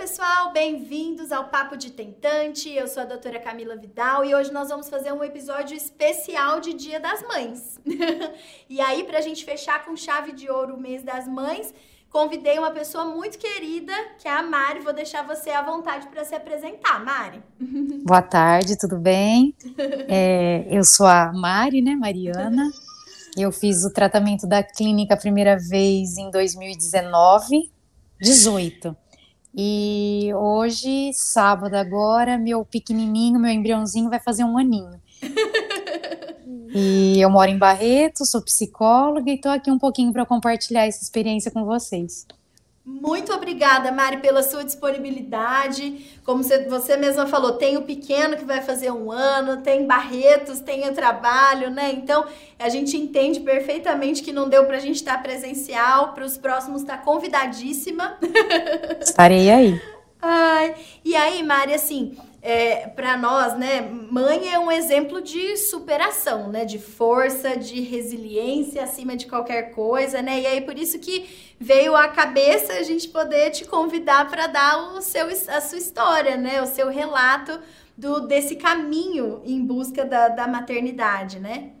Pessoal, bem-vindos ao Papo de Tentante. Eu sou a doutora Camila Vidal e hoje nós vamos fazer um episódio especial de Dia das Mães. e aí, pra gente fechar com chave de ouro o mês das mães, convidei uma pessoa muito querida, que é a Mari. Vou deixar você à vontade para se apresentar, Mari. Boa tarde, tudo bem? É, eu sou a Mari, né, Mariana. Eu fiz o tratamento da clínica a primeira vez em 2019, 18. E hoje, sábado agora, meu pequenininho, meu embriãozinho vai fazer um aninho. e eu moro em Barreto, sou psicóloga e estou aqui um pouquinho para compartilhar essa experiência com vocês. Muito obrigada, Mari, pela sua disponibilidade. Como você mesma falou, tem o pequeno que vai fazer um ano, tem Barretos, tem o trabalho, né? Então, a gente entende perfeitamente que não deu para a gente estar presencial, para os próximos estar tá convidadíssima. Estarei aí. Ai, e aí, Mari, assim, é, para nós, né, mãe é um exemplo de superação, né, de força, de resiliência acima de qualquer coisa, né, e aí por isso que veio à cabeça a gente poder te convidar para dar o seu, a sua história, né, o seu relato do desse caminho em busca da, da maternidade, né?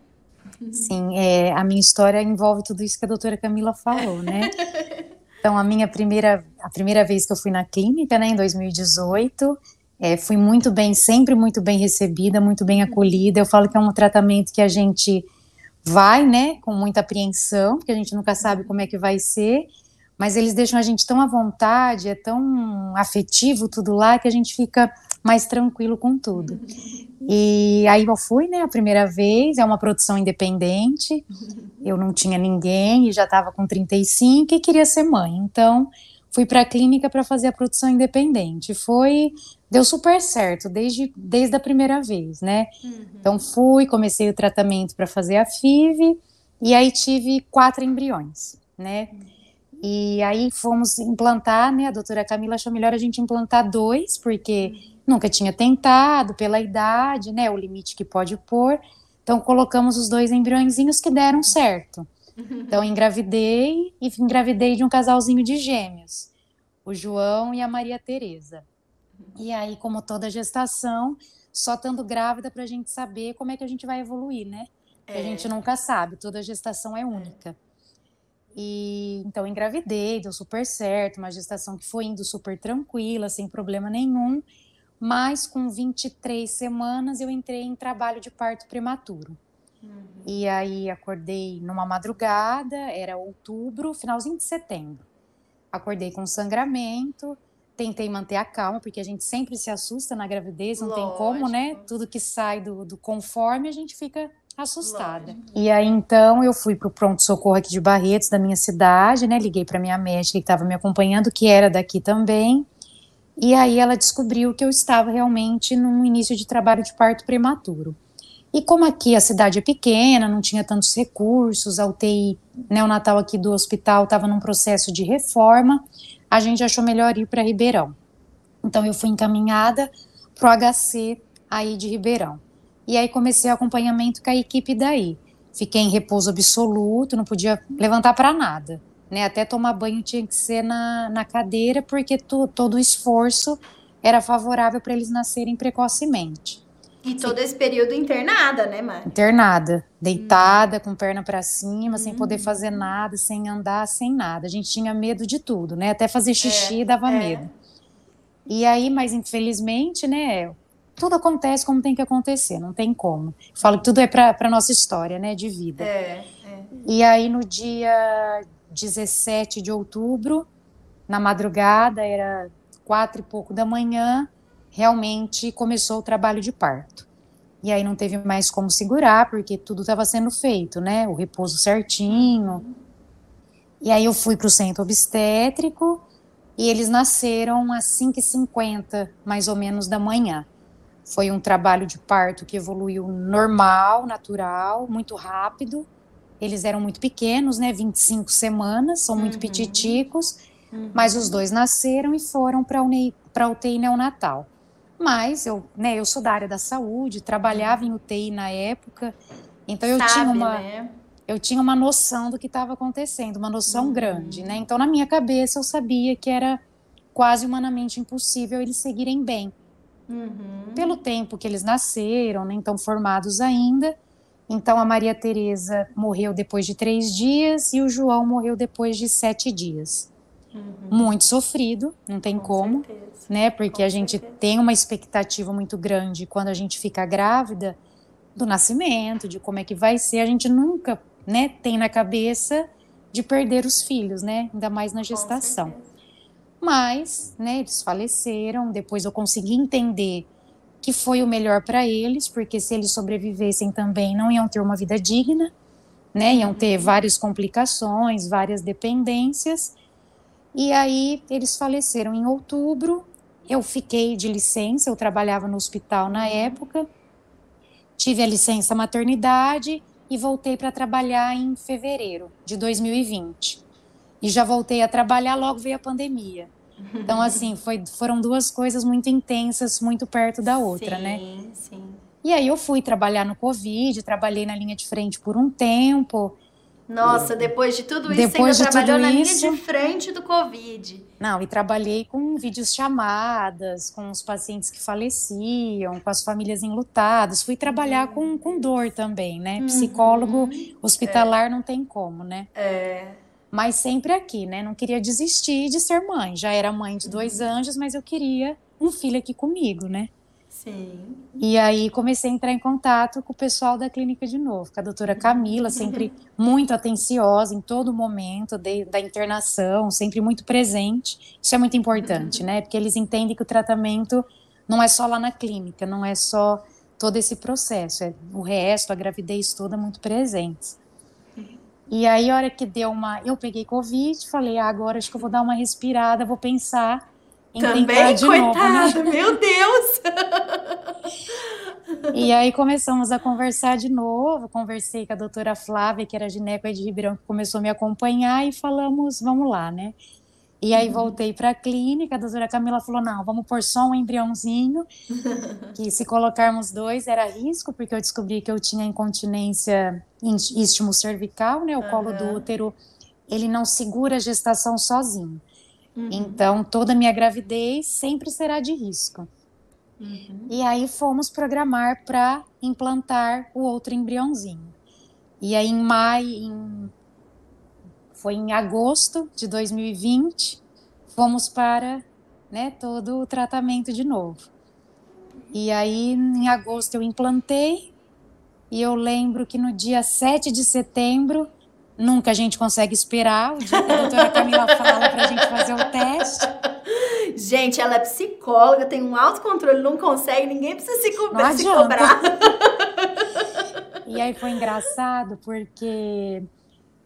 Sim, é, a minha história envolve tudo isso que a doutora Camila falou, né? Então, a minha primeira, a primeira vez que eu fui na clínica, né, em 2018, é, fui muito bem, sempre muito bem recebida, muito bem acolhida. Eu falo que é um tratamento que a gente vai, né, com muita apreensão, porque a gente nunca sabe como é que vai ser, mas eles deixam a gente tão à vontade, é tão afetivo tudo lá, que a gente fica mais tranquilo com tudo. E aí eu fui, né, a primeira vez, é uma produção independente, eu não tinha ninguém e já estava com 35 e queria ser mãe, então fui para a clínica para fazer a produção independente. Foi deu super certo desde, desde a primeira vez, né? Uhum. Então fui, comecei o tratamento para fazer a FIV e aí tive quatro embriões, né? E aí fomos implantar, né? A doutora Camila achou melhor a gente implantar dois, porque nunca tinha tentado pela idade, né? O limite que pode pôr. Então colocamos os dois embriõezinhos que deram certo. Então engravidei e engravidei de um casalzinho de gêmeos, o João e a Maria Tereza. E aí, como toda gestação, só estando grávida para a gente saber como é que a gente vai evoluir, né? É. A gente nunca sabe, toda gestação é única. E então engravidei, deu super certo, uma gestação que foi indo super tranquila, sem problema nenhum. Mas com 23 semanas eu entrei em trabalho de parto prematuro. Uhum. E aí acordei numa madrugada, era outubro, finalzinho de setembro. Acordei com sangramento, tentei manter a calma, porque a gente sempre se assusta na gravidez, não Lógico. tem como, né? Tudo que sai do, do conforme, a gente fica assustada. Lógico. E aí então eu fui pro pronto socorro aqui de Barretos, da minha cidade, né? Liguei para minha médica que estava me acompanhando, que era daqui também. E aí ela descobriu que eu estava realmente num início de trabalho de parto prematuro. E como aqui a cidade é pequena, não tinha tantos recursos, a UTI neonatal aqui do hospital estava num processo de reforma, a gente achou melhor ir para Ribeirão. Então eu fui encaminhada para o HC aí de Ribeirão. E aí comecei o acompanhamento com a equipe daí. Fiquei em repouso absoluto, não podia levantar para nada. Né? Até tomar banho tinha que ser na, na cadeira, porque tu, todo o esforço era favorável para eles nascerem precocemente. E todo esse período internada, né, Mari? Internada, deitada, hum. com perna para cima, hum. sem poder hum. fazer nada, sem andar, sem nada. A gente tinha medo de tudo, né? Até fazer xixi é, dava é. medo. E aí, mas infelizmente, né, tudo acontece como tem que acontecer, não tem como. falo que tudo é para nossa história, né, de vida. É, é. E aí no dia 17 de outubro, na madrugada, era quatro e pouco da manhã, realmente começou o trabalho de parto. E aí não teve mais como segurar, porque tudo estava sendo feito, né? O repouso certinho. E aí eu fui para o centro obstétrico E eles nasceram às 5h50, mais ou menos, da manhã. Foi um trabalho de parto que evoluiu normal, natural, muito rápido. Eles eram muito pequenos, né? 25 semanas, são muito uhum. pititicos. Uhum. Mas os dois nasceram e foram para a UTI neonatal. Mas eu, né, eu sou da área da saúde, trabalhava em UTI na época, então eu Sabe, tinha uma né? eu tinha uma noção do que estava acontecendo, uma noção uhum. grande, né? Então na minha cabeça eu sabia que era quase humanamente impossível eles seguirem bem. Uhum. Pelo tempo que eles nasceram, né, então formados ainda. Então a Maria Teresa morreu depois de três dias e o João morreu depois de sete dias. Uhum. Muito sofrido, não tem Com como, certeza. né? Porque Com a gente certeza. tem uma expectativa muito grande quando a gente fica grávida do nascimento, de como é que vai ser. A gente nunca, né, tem na cabeça de perder os filhos, né? Ainda mais na gestação. Mas, né, eles faleceram. Depois eu consegui entender que foi o melhor para eles, porque se eles sobrevivessem também não iam ter uma vida digna, né? Iam ter uhum. várias complicações, várias dependências. E aí eles faleceram em outubro. Eu fiquei de licença, eu trabalhava no hospital na época. Tive a licença maternidade e voltei para trabalhar em fevereiro de 2020. E já voltei a trabalhar, logo veio a pandemia. Então, assim, foi, foram duas coisas muito intensas, muito perto da outra, sim, né? Sim, sim. E aí eu fui trabalhar no Covid, trabalhei na linha de frente por um tempo. Nossa, depois de tudo isso, depois você ainda trabalhou na isso, linha de frente do Covid. Não, e trabalhei com vídeos chamadas, com os pacientes que faleciam, com as famílias enlutadas. Fui trabalhar com, com dor também, né? Uhum. Psicólogo hospitalar é. não tem como, né? É. Mas sempre aqui, né? Não queria desistir de ser mãe. Já era mãe de dois uhum. anjos, mas eu queria um filho aqui comigo, né? Sim. E aí comecei a entrar em contato com o pessoal da clínica de novo, com a doutora Camila, sempre muito atenciosa em todo momento de, da internação, sempre muito presente. Isso é muito importante, né? Porque eles entendem que o tratamento não é só lá na clínica, não é só todo esse processo, é o resto, a gravidez toda muito presente. E aí, a hora que deu uma. Eu peguei Covid, falei, ah, agora acho que eu vou dar uma respirada, vou pensar também, coitada, né? meu Deus! e aí começamos a conversar de novo. Conversei com a doutora Flávia, que era gineco de Ribeirão, que começou a me acompanhar, e falamos, vamos lá, né? E aí uhum. voltei para a clínica, a doutora Camila falou: não, vamos pôr só um embriãozinho, que se colocarmos dois era risco, porque eu descobri que eu tinha incontinência istmo cervical, né? O uhum. colo do útero, ele não segura a gestação sozinho. Uhum. Então, toda a minha gravidez sempre será de risco. Uhum. E aí fomos programar para implantar o outro embriãozinho. E aí em maio, em... foi em agosto de 2020, fomos para né, todo o tratamento de novo. E aí em agosto eu implantei e eu lembro que no dia 7 de setembro Nunca a gente consegue esperar o dia que a doutora Camila fala para a gente fazer o teste. Gente, ela é psicóloga, tem um autocontrole, não consegue, ninguém precisa se, co se cobrar. e aí foi engraçado porque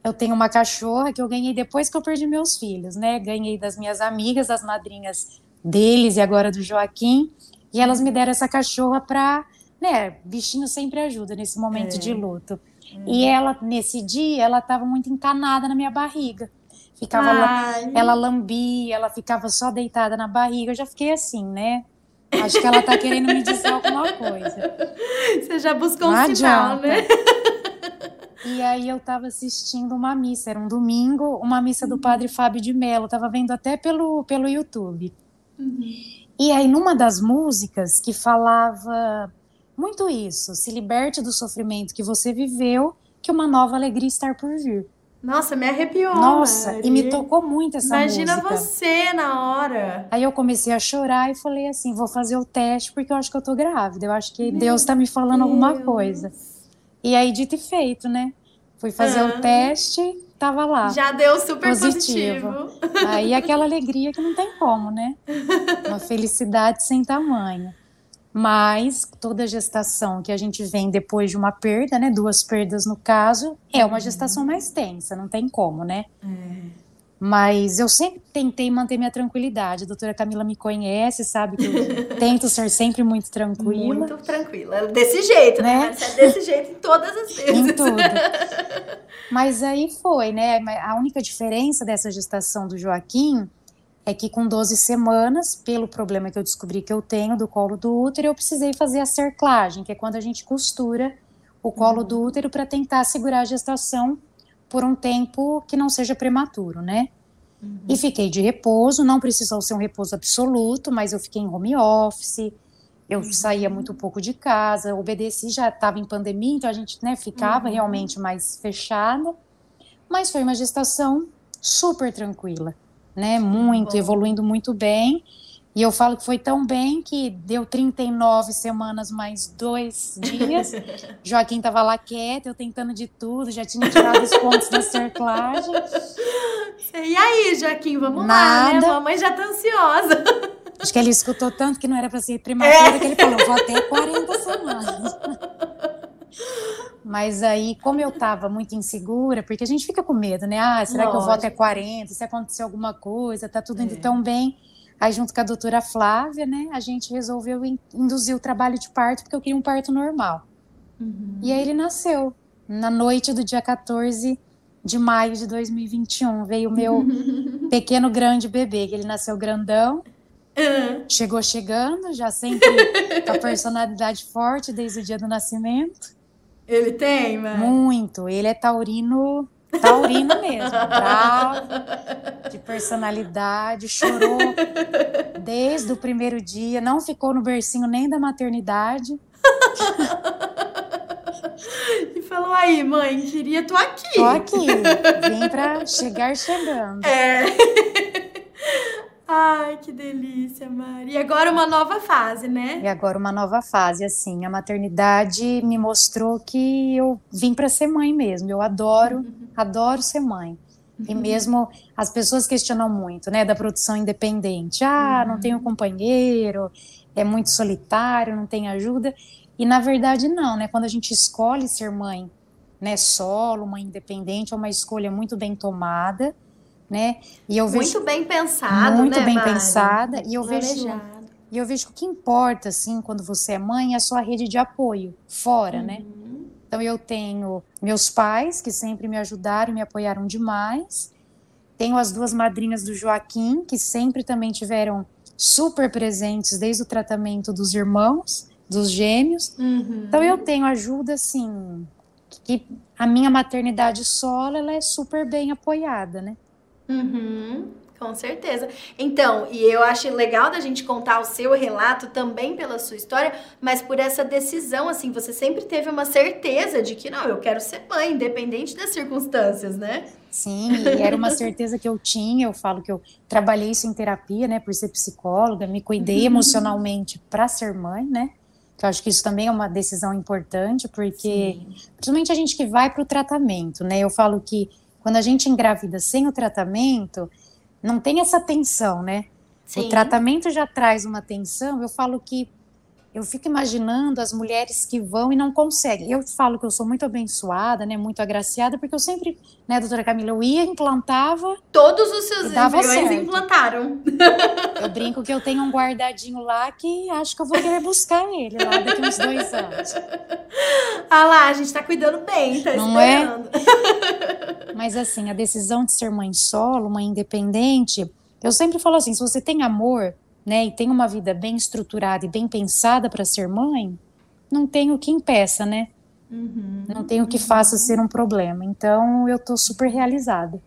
eu tenho uma cachorra que eu ganhei depois que eu perdi meus filhos, né? Ganhei das minhas amigas, das madrinhas deles e agora do Joaquim. E elas me deram essa cachorra para, né? Bichinho sempre ajuda nesse momento é. de luto. E ela, nesse dia, ela estava muito encanada na minha barriga. Ficava, ela lambia, ela ficava só deitada na barriga. Eu já fiquei assim, né? Acho que ela tá querendo me dizer alguma coisa. Você já buscou Não um sinal, né? E aí eu tava assistindo uma missa, era um domingo, uma missa do padre Fábio de Mello, tava vendo até pelo, pelo YouTube. Uhum. E aí numa das músicas que falava muito isso. Se liberte do sofrimento que você viveu, que uma nova alegria está por vir. Nossa, me arrepiou. Nossa, Mari. e me tocou muito essa Imagina música. Imagina você na hora. Aí eu comecei a chorar e falei assim: vou fazer o teste porque eu acho que eu tô grávida. Eu acho que Meu Deus está me falando Deus. alguma coisa. E aí, dito e feito, né? Fui fazer o teste, tava lá. Já deu super positivo. positivo. Aí aquela alegria que não tem como, né? Uma felicidade sem tamanho. Mas toda gestação que a gente vem depois de uma perda, né, duas perdas no caso, é uma gestação mais tensa, não tem como, né? É. Mas eu sempre tentei manter minha tranquilidade. A doutora Camila me conhece, sabe que eu tento ser sempre muito tranquila. Muito tranquila. Desse jeito, né? né? É desse jeito em todas as vezes. Em tudo. Mas aí foi, né? A única diferença dessa gestação do Joaquim é que com 12 semanas, pelo problema que eu descobri que eu tenho do colo do útero, eu precisei fazer a cerclagem, que é quando a gente costura o colo uhum. do útero para tentar segurar a gestação por um tempo que não seja prematuro, né? Uhum. E fiquei de repouso, não precisou ser um repouso absoluto, mas eu fiquei em home office, eu uhum. saía muito pouco de casa, obedeci, já estava em pandemia, então a gente né, ficava uhum. realmente mais fechada, mas foi uma gestação super tranquila, né? Muito, evoluindo muito bem. E eu falo que foi tão bem que deu 39 semanas mais dois dias. Joaquim estava lá quieto, eu tentando de tudo, já tinha tirado os pontos da cerclagem. E aí, Joaquim, vamos Nada. lá, né? A mamãe já tá ansiosa. Acho que ele escutou tanto que não era para ser prematura é. que ele falou, vou até 40 semanas. Mas aí, como eu tava muito insegura, porque a gente fica com medo, né? Ah, será Lógico. que eu vou até 40? Se acontecer alguma coisa, tá tudo indo é. tão bem. Aí, junto com a doutora Flávia, né, a gente resolveu induzir o trabalho de parto, porque eu queria um parto normal. Uhum. E aí ele nasceu. Na noite do dia 14 de maio de 2021, veio o meu pequeno grande bebê, que ele nasceu grandão. Uhum. Chegou chegando, já sempre com a personalidade forte desde o dia do nascimento. Ele tem, mano? Muito. Ele é taurino Taurino mesmo, bravo, de personalidade, chorou desde o primeiro dia, não ficou no bercinho nem da maternidade. E falou aí, mãe, queria tô aqui. Tô aqui, vim pra chegar chegando. É. Ai, que delícia, Mari. E agora uma nova fase, né? E agora uma nova fase, assim. A maternidade me mostrou que eu vim para ser mãe mesmo. Eu adoro, uhum. adoro ser mãe. E uhum. mesmo as pessoas questionam muito, né, da produção independente. Ah, uhum. não tenho companheiro, é muito solitário, não tem ajuda. E na verdade não, né? Quando a gente escolhe ser mãe, né, solo, mãe independente, é uma escolha muito bem tomada né? E eu vejo muito bem pensado, muito né, bem Mari? pensada e eu vejo e eu vejo que o que importa assim quando você é mãe é a sua rede de apoio fora, né? uhum. né? Então eu tenho meus pais que sempre me ajudaram, me apoiaram demais. Tenho as duas madrinhas do Joaquim que sempre também tiveram super presentes desde o tratamento dos irmãos, dos gêmeos. Uhum. Então eu tenho ajuda assim que a minha maternidade solo ela é super bem apoiada, né? Uhum, com certeza. Então, e eu acho legal da gente contar o seu relato também pela sua história, mas por essa decisão, assim, você sempre teve uma certeza de que, não, eu quero ser mãe, independente das circunstâncias, né? Sim, e era uma certeza que eu tinha. Eu falo que eu trabalhei isso em terapia, né, por ser psicóloga, me cuidei emocionalmente para ser mãe, né? Que eu acho que isso também é uma decisão importante, porque Sim. principalmente a gente que vai para o tratamento, né? Eu falo que quando a gente engravida sem o tratamento, não tem essa tensão, né? Sim. O tratamento já traz uma tensão. Eu falo que eu fico imaginando as mulheres que vão e não conseguem. Eu falo que eu sou muito abençoada, né, muito agraciada, porque eu sempre, né, doutora Camila, eu ia, implantava. Todos os seus embriões implantaram. Eu brinco que eu tenho um guardadinho lá que acho que eu vou querer buscar ele lá daqui uns dois anos. Ah lá, a gente tá cuidando bem, tá não é? esperando. É? Mas assim, a decisão de ser mãe solo, mãe independente, eu sempre falo assim, se você tem amor, né, e tem uma vida bem estruturada e bem pensada para ser mãe, não tem o que impeça, né? Uhum, não tem o que faça ser um problema. Então, eu tô super realizada.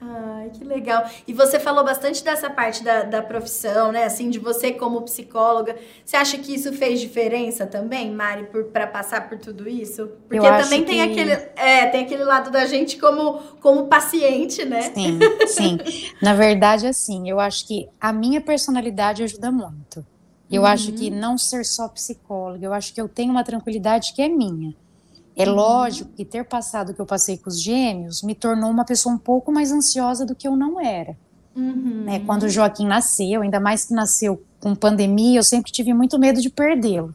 Ai, que legal. E você falou bastante dessa parte da, da profissão, né? Assim, de você como psicóloga. Você acha que isso fez diferença também, Mari, para passar por tudo isso? Porque também tem que... aquele, é, tem aquele lado da gente como, como paciente, né? Sim, sim. Na verdade, assim, eu acho que a minha personalidade ajuda muito. Eu uhum. acho que não ser só psicóloga, eu acho que eu tenho uma tranquilidade que é minha. É uhum. lógico que ter passado o que eu passei com os gêmeos me tornou uma pessoa um pouco mais ansiosa do que eu não era. Uhum. Né, quando o Joaquim nasceu, ainda mais que nasceu com pandemia, eu sempre tive muito medo de perdê-lo.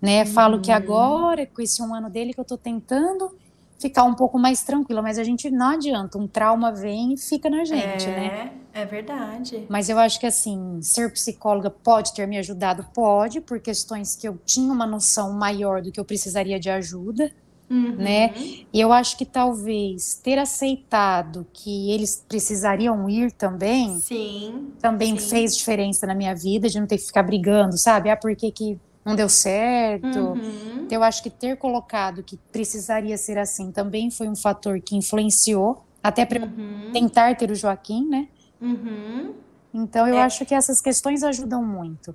Né? Uhum. Falo que agora, com esse um ano dele, que eu estou tentando ficar um pouco mais tranquila, mas a gente não adianta, um trauma vem e fica na gente, é, né? É verdade. Mas eu acho que assim, ser psicóloga pode ter me ajudado, pode, por questões que eu tinha uma noção maior do que eu precisaria de ajuda. Uhum. Né? E eu acho que talvez ter aceitado que eles precisariam ir também, sim, também sim. fez diferença na minha vida, de não ter que ficar brigando, sabe? Ah, por que, que não deu certo? Uhum. Então, eu acho que ter colocado que precisaria ser assim também foi um fator que influenciou, até para uhum. tentar ter o Joaquim, né? Uhum. Então, eu É. acho que essas questões ajudam muito.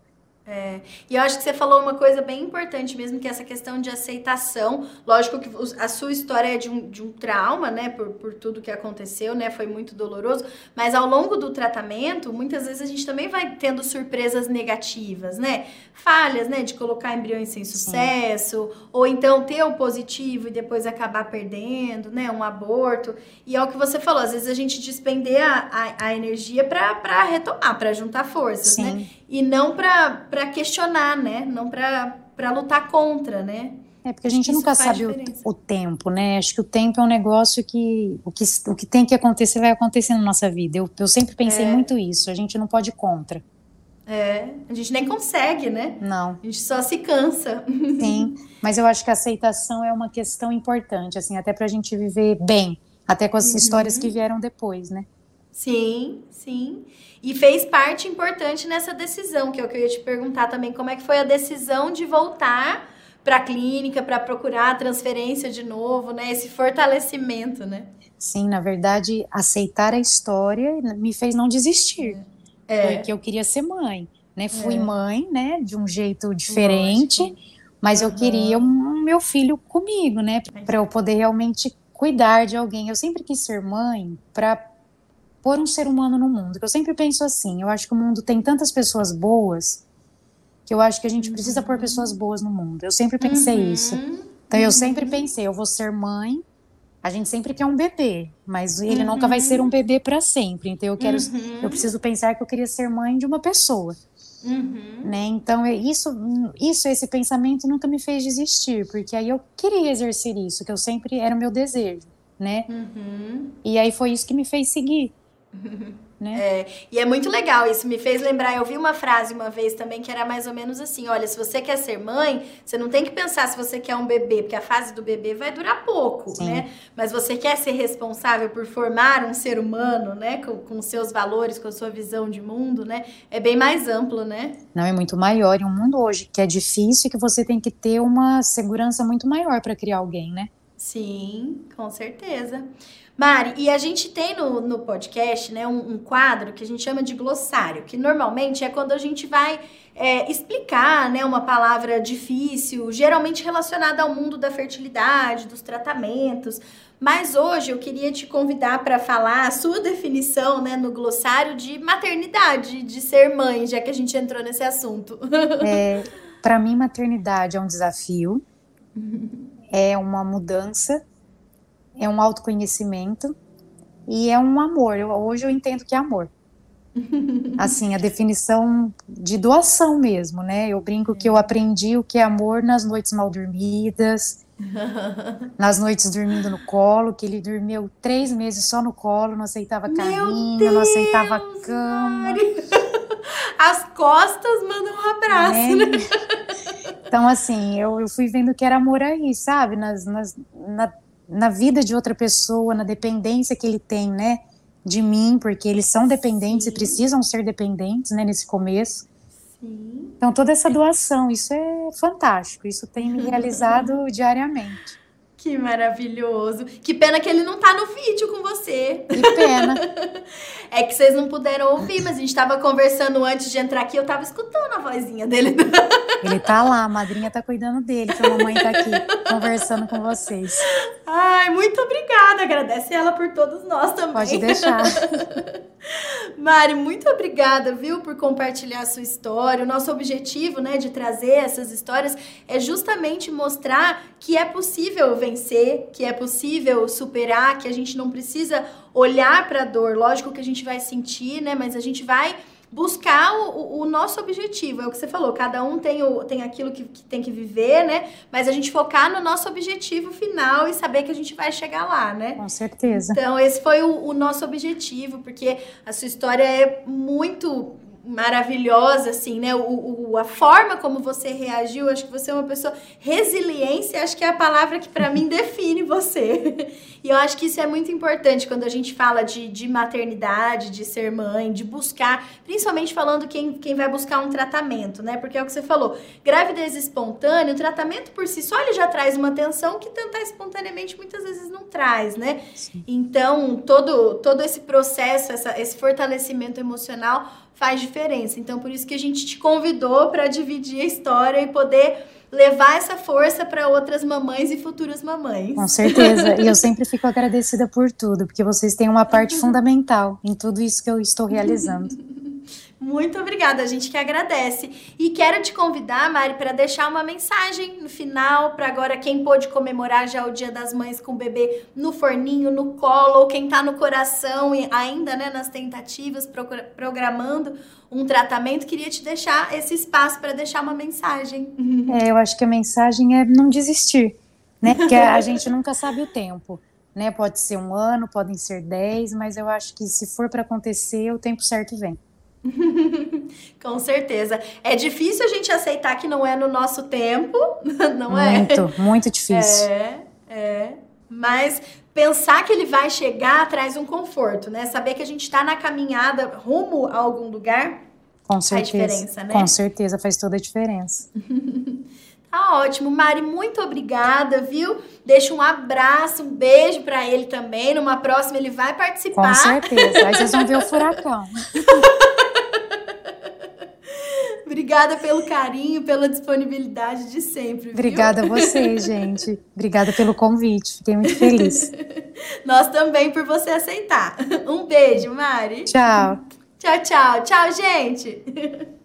É, e eu acho que você falou uma coisa bem importante mesmo, que é essa questão de aceitação. Lógico que a sua história é de um, de um trauma, né? Por, por tudo que aconteceu, né? Foi muito doloroso. Mas ao longo do tratamento, muitas vezes a gente também vai tendo surpresas negativas, né? Falhas, né? De colocar embriões sem sucesso, ou então ter o positivo e depois acabar perdendo, né? Um aborto. E é o que você falou, às vezes a gente despender a, a, a energia pra retomar, pra juntar forças, Sim. né? E não pra pra questionar, né? Não pra lutar contra, né? É porque a gente Isso nunca sabe o, o tempo, né? Acho que o tempo é um negócio que o, que o que tem que acontecer vai acontecer na nossa vida. Eu, eu sempre pensei É. muito isso. A gente não pode ir contra. É, a gente nem consegue, né? Não, A gente só se cansa. sim. Mas eu acho que a aceitação é uma questão importante, assim, até pra gente viver bem. Até com as Uhum. histórias que vieram depois, né? Sim, sim. E fez parte importante nessa decisão, que é o que eu ia te perguntar também, como é que foi a decisão de voltar para a clínica, para procurar a transferência de novo, né? Esse fortalecimento, né? Sim, na verdade, aceitar a história me fez não desistir. É. Porque eu queria ser mãe, né? Fui É. mãe, né? De um jeito diferente. Mas eu Aham. queria um meu filho comigo, né? Para eu poder realmente cuidar de alguém. Eu sempre quis ser mãe para pôr um ser humano no mundo. Eu sempre penso assim. Eu acho que o mundo tem tantas pessoas boas que eu acho que a gente precisa pôr pessoas boas no mundo. Eu sempre pensei Uhum. isso. Então eu sempre pensei, eu vou ser mãe. A gente sempre quer um bebê, mas ele nunca vai ser um bebê para sempre. Então eu quero, Uhum. eu preciso pensar que eu queria ser mãe de uma pessoa Uhum. né? Então, é isso, isso, esse pensamento nunca me fez desistir, porque aí eu queria exercer isso, que eu sempre era o meu desejo, né? Uhum. E aí foi isso que me fez seguir, né? E é muito legal, isso me fez lembrar. Eu vi uma frase uma vez também que era mais ou menos assim: olha, se você quer ser mãe, você não tem que pensar se você quer um bebê, porque a fase do bebê vai durar pouco, Sim. né? Mas você quer ser responsável por formar um ser humano, né? Com, com seus valores, com a sua visão de mundo, né? É bem mais amplo, né? Não é muito maior em um mundo hoje que é difícil e que você tem que ter uma segurança muito maior para criar alguém, né? Sim, com certeza. Mari, e a gente tem no, no podcast, né, um, um quadro que a gente chama de glossário, que normalmente é quando a gente vai é, explicar, né, uma palavra difícil, geralmente relacionada ao mundo da fertilidade, dos tratamentos. Mas hoje eu queria te convidar para falar a sua definição, né, no glossário de maternidade, de ser mãe, já que a gente entrou nesse assunto. Para mim, maternidade é um desafio, é uma mudança, é um autoconhecimento e é um amor. Eu- hoje eu entendo que é amor. Assim, a definição de doação mesmo, né? Eu brinco que eu aprendi o que é amor nas noites mal dormidas, nas noites dormindo no colo, que ele dormiu três meses só no colo, não aceitava carinho, não aceitava Deus, cama. Mari. As costas mandam um abraço, né? Então, assim, eu, eu fui vendo que era amor aí, sabe? Nas, nas- na, na vida de outra pessoa, na dependência que ele tem, né? De mim, porque eles são dependentes Sim. e precisam ser dependentes, né? Nesse começo. Sim. Então, toda essa doação, isso é fantástico. Isso tem me realizado diariamente. Que maravilhoso. Que pena que ele não tá no vídeo com você. Que pena. É que vocês não puderam ouvir, mas a gente tava conversando antes de entrar aqui, eu tava escutando a vozinha dele. Ele tá lá, a madrinha tá cuidando dele, que a mamãe tá aqui conversando com vocês. Ai, muito obrigada. Agradece ela por todos nós também. Pode deixar. Mari, muito obrigada, viu, por compartilhar a sua história. O nosso objetivo, né, de trazer essas histórias é justamente mostrar que é possível vencer, que é possível superar, que a gente não precisa olhar para a dor. Lógico que a gente vai sentir, né, mas a gente vai buscar o, o, nosso objetivo. É o que você falou, cada um tem, o, tem aquilo que, que, tem que viver, né? Mas a gente focar no nosso objetivo final e saber que a gente vai chegar lá, né? Com certeza. Então, esse foi o, o nosso objetivo, porque a sua história é muito maravilhosa, assim, né? O, o, a forma como você reagiu, acho que você é uma pessoa resiliência, acho que é a palavra que para mim define você. E eu acho que isso é muito importante quando a gente fala de, de maternidade, de ser mãe, de buscar, principalmente falando quem, quem vai buscar um tratamento, né? Porque é o que você falou, gravidez espontânea, o tratamento por si só ele já traz uma atenção que tentar espontaneamente muitas vezes não traz, né? Sim. Então, todo, todo esse processo, essa, esse fortalecimento emocional faz diferença. Então, por isso que a gente te convidou para dividir a história e poder levar essa força para outras mamães e futuras mamães. Com certeza. E eu sempre fico agradecida por tudo, porque vocês têm uma parte fundamental em tudo isso que eu estou realizando. Muito obrigada, a gente que agradece. E quero te convidar, Mari, para deixar uma mensagem no final para agora quem pôde comemorar já o Dia das Mães com o bebê no forninho, no colo, ou quem está no coração e ainda, né, nas tentativas, programando um tratamento, queria te deixar esse espaço para deixar uma mensagem. É, eu acho que a mensagem é não desistir, né? Porque a gente nunca sabe o tempo. Né, pode ser um ano, podem ser dez, mas eu acho que se for para acontecer, o tempo certo vem. Com certeza. É difícil a gente aceitar que não é no nosso tempo, não é? Muito, muito difícil. É, é. Mas pensar que ele vai chegar traz um conforto, né? Saber que a gente está na caminhada rumo a algum lugar Com certeza, faz diferença, né? Com certeza faz toda a diferença. Tá ótimo. Mari, muito obrigada, viu? Deixa um abraço, um beijo para ele também. Numa próxima ele vai participar. Com certeza. Aí vocês vão ver o furacão. Obrigada pelo carinho, pela disponibilidade de sempre. Obrigada viu? a você, gente. Obrigada pelo convite. Fiquei muito feliz. Nós também por você aceitar. Um beijo, Mari. Tchau. Tchau, tchau. Tchau, gente.